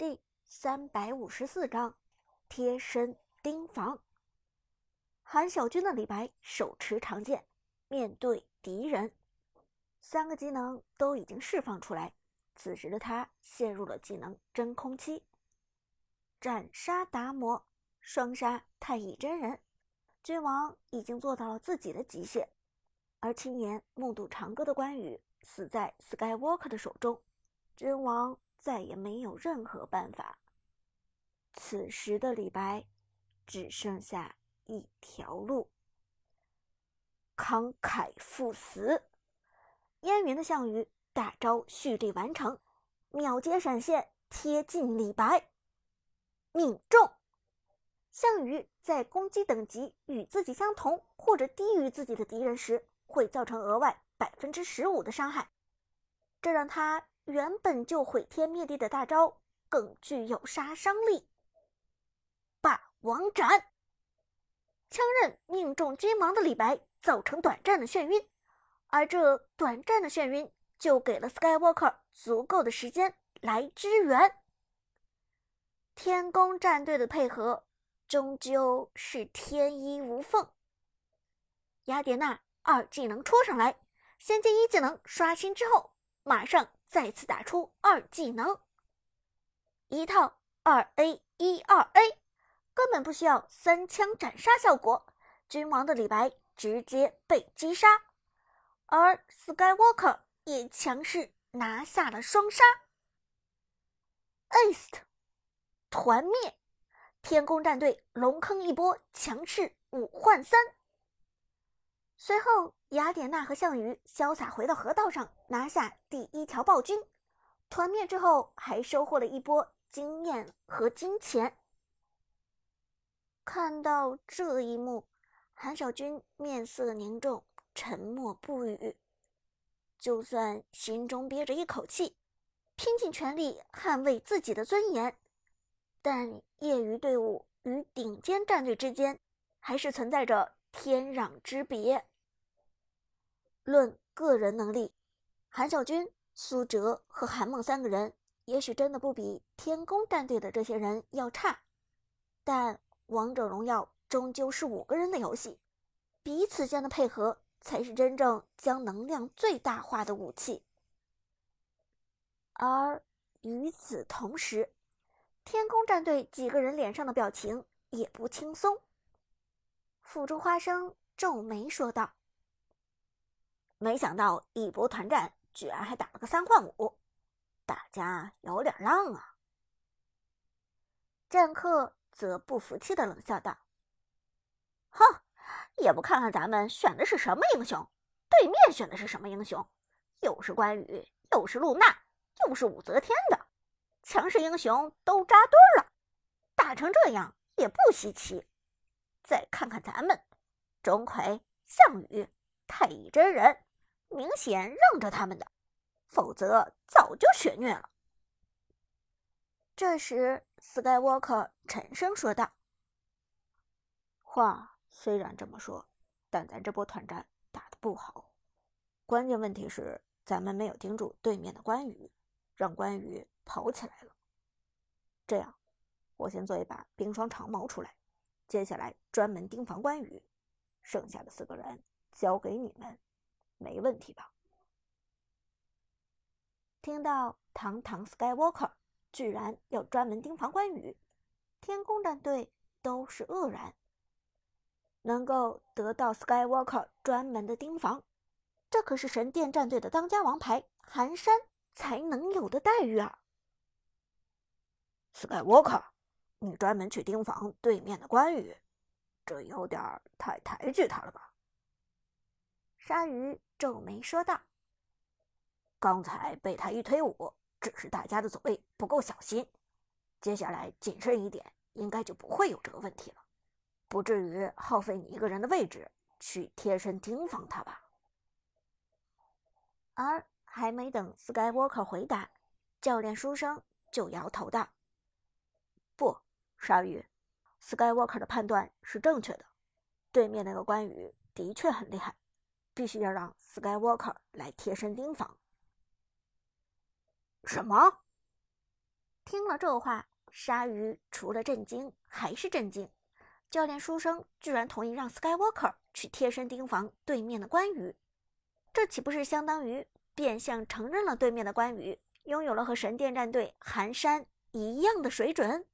第三百五十四章贴身盯防。韩小军的李白手持长剑，面对敌人，三个技能都已经释放出来。此时的他陷入了技能真空期。斩杀达摩，双杀太乙真人，君王已经做到了自己的极限，而亲眼目睹长歌的关羽死在 Skywalker 的手中，君王再也没有任何办法。此时的李白只剩下。一条路，慷慨赴死。烟云的项羽大招蓄力完成，秒接闪现贴近李白，命中。项羽在攻击等级与自己相同或者低于自己的敌人时，会造成额外百分之十五的伤害，这让他原本就毁天灭地的大招更具有杀伤力。霸王斩。枪刃命中君王的李白，造成短暂的眩晕，而这短暂的眩晕就给了 Skywalker 足够的时间来支援。天宫战队的配合终究是天衣无缝。雅典娜二技能戳上来，先接一技能刷新之后，马上再次打出二技能，一套二 A 一二 A。根本不需要三枪斩杀效果，君王的李白直接被击杀，而 Skywalker 也强势拿下了双杀。Ace 团灭，天宫战队龙坑一波强势五换三。随后，雅典娜和项羽潇洒回到河道上，拿下第一条暴君。团灭之后，还收获了一波经验和金钱。看到这一幕，韩小军面色凝重，沉默不语。就算心中憋着一口气，拼尽全力捍卫自己的尊严，但业余队伍与顶尖战队之间还是存在着天壤之别。论个人能力，韩小军、苏哲和韩梦三个人也许真的不比天宫战队的这些人要差，但。王者荣耀终究是五个人的游戏，彼此间的配合才是真正将能量最大化的武器。而与此同时，天空战队几个人脸上的表情也不轻松。辅助花生皱眉说道：“没想到一波团战居然还打了个三换五，大家有点浪啊。”战客。则不服气的冷笑道：“哼，也不看看咱们选的是什么英雄，对面选的是什么英雄，又是关羽，又是露娜，又是武则天的强势英雄都扎堆了，打成这样也不稀奇。再看看咱们，钟馗、项羽、太乙真人，明显让着他们的，否则早就血虐了。”这时，Skywalker 沉声说道：“话虽然这么说，但咱这波团战打得不好。关键问题是，咱们没有盯住对面的关羽，让关羽跑起来了。这样，我先做一把冰霜长矛出来，接下来专门盯防关羽。剩下的四个人交给你们，没问题吧？”听到堂堂 Skywalker。居然要专门盯防关羽，天宫战队都是愕然。能够得到 Skywalker 专门的盯防，这可是神殿战队的当家王牌寒山才能有的待遇啊！Skywalker，你专门去盯防对面的关羽，这有点太抬举他了吧？鲨鱼皱眉说道：“刚才被他一推五。”只是大家的走位不够小心，接下来谨慎一点，应该就不会有这个问题了，不至于耗费你一个人的位置去贴身盯防他吧？而还没等 Skywalker 回答，教练书生就摇头道：“不，鲨鱼，Skywalker 的判断是正确的，对面那个关羽的确很厉害，必须要让 Skywalker 来贴身盯防。”什么？听了这话，鲨鱼除了震惊还是震惊。教练书生居然同意让 Skywalker 去贴身盯防对面的关羽，这岂不是相当于变相承认了对面的关羽拥有了和神殿战队寒山一样的水准？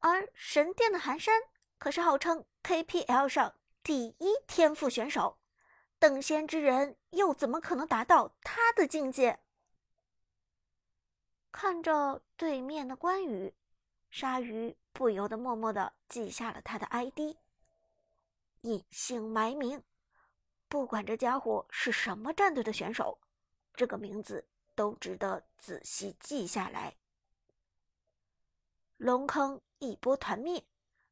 而神殿的寒山可是号称 KPL 上第一天赋选手，等闲之人又怎么可能达到他的境界？看着对面的关羽，鲨鱼不由得默默的记下了他的 ID。隐姓埋名，不管这家伙是什么战队的选手，这个名字都值得仔细记下来。龙坑一波团灭，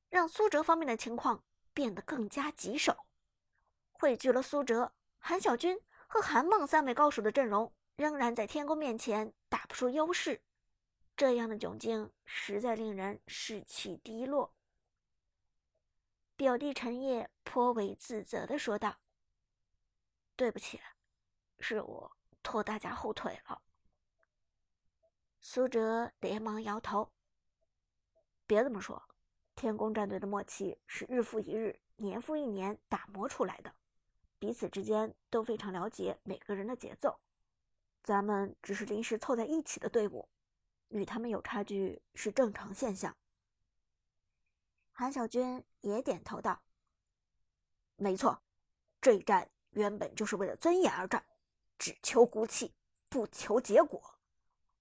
让苏哲方面的情况变得更加棘手。汇聚了苏哲、韩小军和韩梦三位高手的阵容。仍然在天宫面前打不出优势，这样的窘境实在令人士气低落。表弟陈烨颇为自责的说道：“对不起，是我拖大家后腿了。”苏哲连忙摇头：“别这么说，天宫战队的默契是日复一日、年复一年打磨出来的，彼此之间都非常了解每个人的节奏。”咱们只是临时凑在一起的队伍，与他们有差距是正常现象。韩小军也点头道：“没错，这一战原本就是为了尊严而战，只求骨气，不求结果。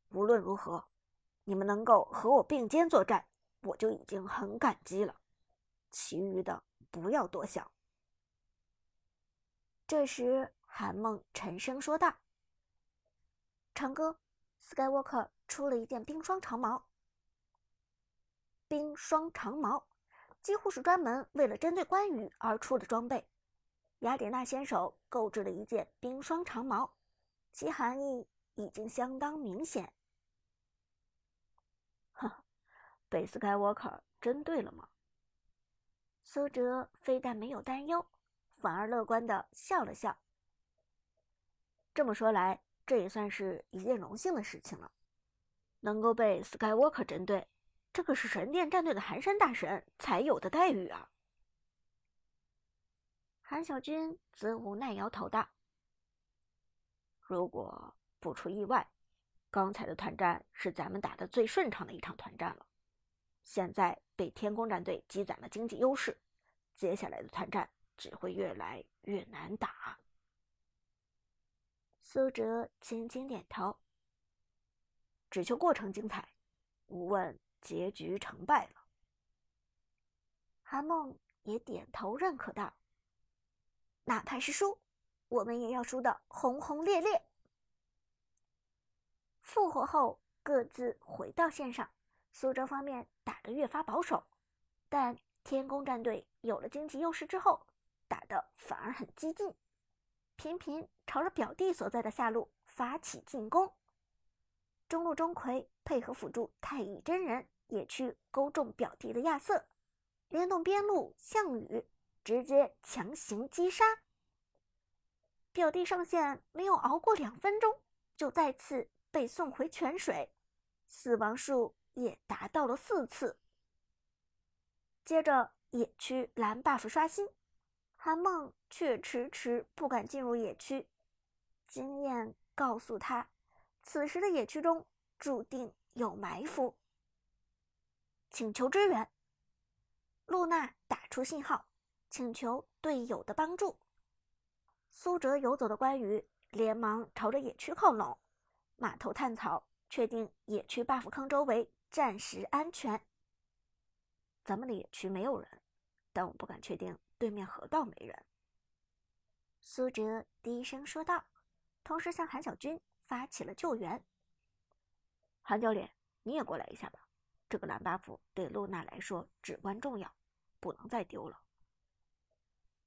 无论如何，你们能够和我并肩作战，我就已经很感激了。其余的不要多想。”这时，韩梦沉声说道。长哥，Skywalker 出了一件冰霜长矛。冰霜长矛几乎是专门为了针对关羽而出的装备。雅典娜先手购置了一件冰霜长矛，其含义已经相当明显。哼，被 Skywalker 针对了吗？苏哲非但没有担忧，反而乐观的笑了笑。这么说来。这也算是一件荣幸的事情了，能够被 Skywalker 针对，这可是神殿战队的寒山大神才有的待遇啊！韩小军则无奈摇头道：“如果不出意外，刚才的团战是咱们打的最顺畅的一场团战了。现在被天宫战队积攒了经济优势，接下来的团战只会越来越难打。”苏哲轻轻点头，只求过程精彩，无问结局成败了。韩梦也点头认可道：“哪怕是输，我们也要输得轰轰烈烈。”复活后各自回到线上，苏州方面打得越发保守，但天宫战队有了经济优势之后，打得反而很激进。频频朝着表弟所在的下路发起进攻，中路钟馗配合辅助太乙真人也去勾中表弟的亚瑟，联动边路项羽，直接强行击杀。表弟上线没有熬过两分钟，就再次被送回泉水，死亡数也达到了四次。接着野区蓝 buff 刷新。韩梦却迟迟不敢进入野区，经验告诉他，此时的野区中注定有埋伏。请求支援，露娜打出信号，请求队友的帮助。苏哲游走的关羽连忙朝着野区靠拢，码头探草，确定野区 buff 坑周围暂时安全。咱们的野区没有人，但我不敢确定。对面河道没人，苏哲低声说道，同时向韩小军发起了救援。韩教练，你也过来一下吧，这个蓝 buff 对露娜来说至关重要，不能再丢了。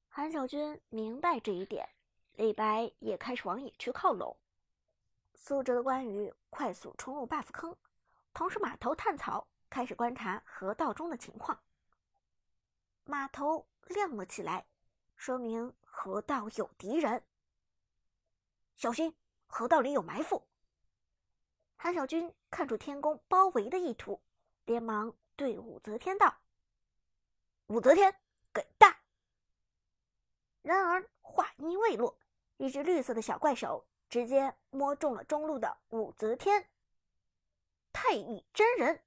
韩小军明白这一点，李白也开始往野区靠拢。苏哲的关羽快速冲入 buff 坑，同时码头探草开始观察河道中的情况。码头。亮了起来，说明河道有敌人。小心，河道里有埋伏。韩小军看出天宫包围的意图，连忙对武则天道：“武则天，给大！”然而话音未落，一只绿色的小怪手直接摸中了中路的武则天。太乙真人，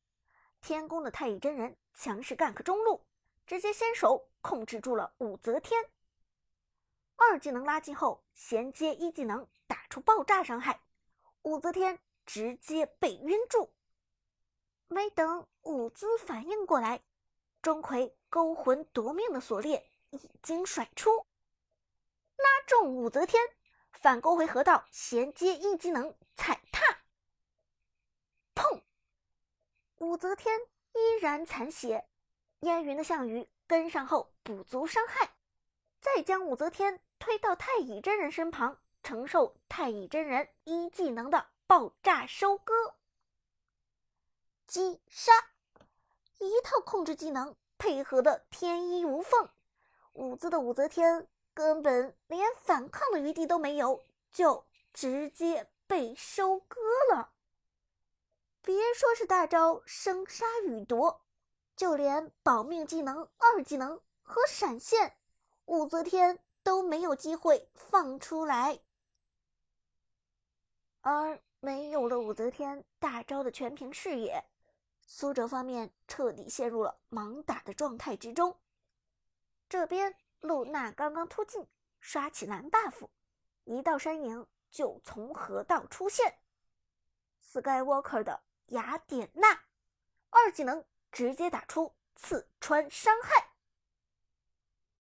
天宫的太乙真人强势 gank 中路，直接先手控制住了武则天。二技能拉近后，衔接一技能打出爆炸伤害，武则天直接被晕住。没等武姿反应过来，钟馗勾魂夺命的锁链已经甩出。拉中武则天，反勾回河道，衔接一技能踩踏，武则天依然残血，烟云的项羽跟上后补足伤害，再将武则天推到太乙真人身旁，承受太乙真人一技能的爆炸收割。击杀，一套控制技能配合的天衣无缝，武姿的武则天。根本连反抗的余地都没有，就直接被收割了。别说是大招生杀予夺，就连保命技能二技能和闪现，武则天都没有机会放出来。而没有了武则天大招的全屏视野，苏哲方面彻底陷入了盲打的状态之中。这边。露娜刚刚突进，刷起蓝 buff，一道身影就从河道出现。Skywalker 的雅典娜，二技能直接打出刺穿伤害。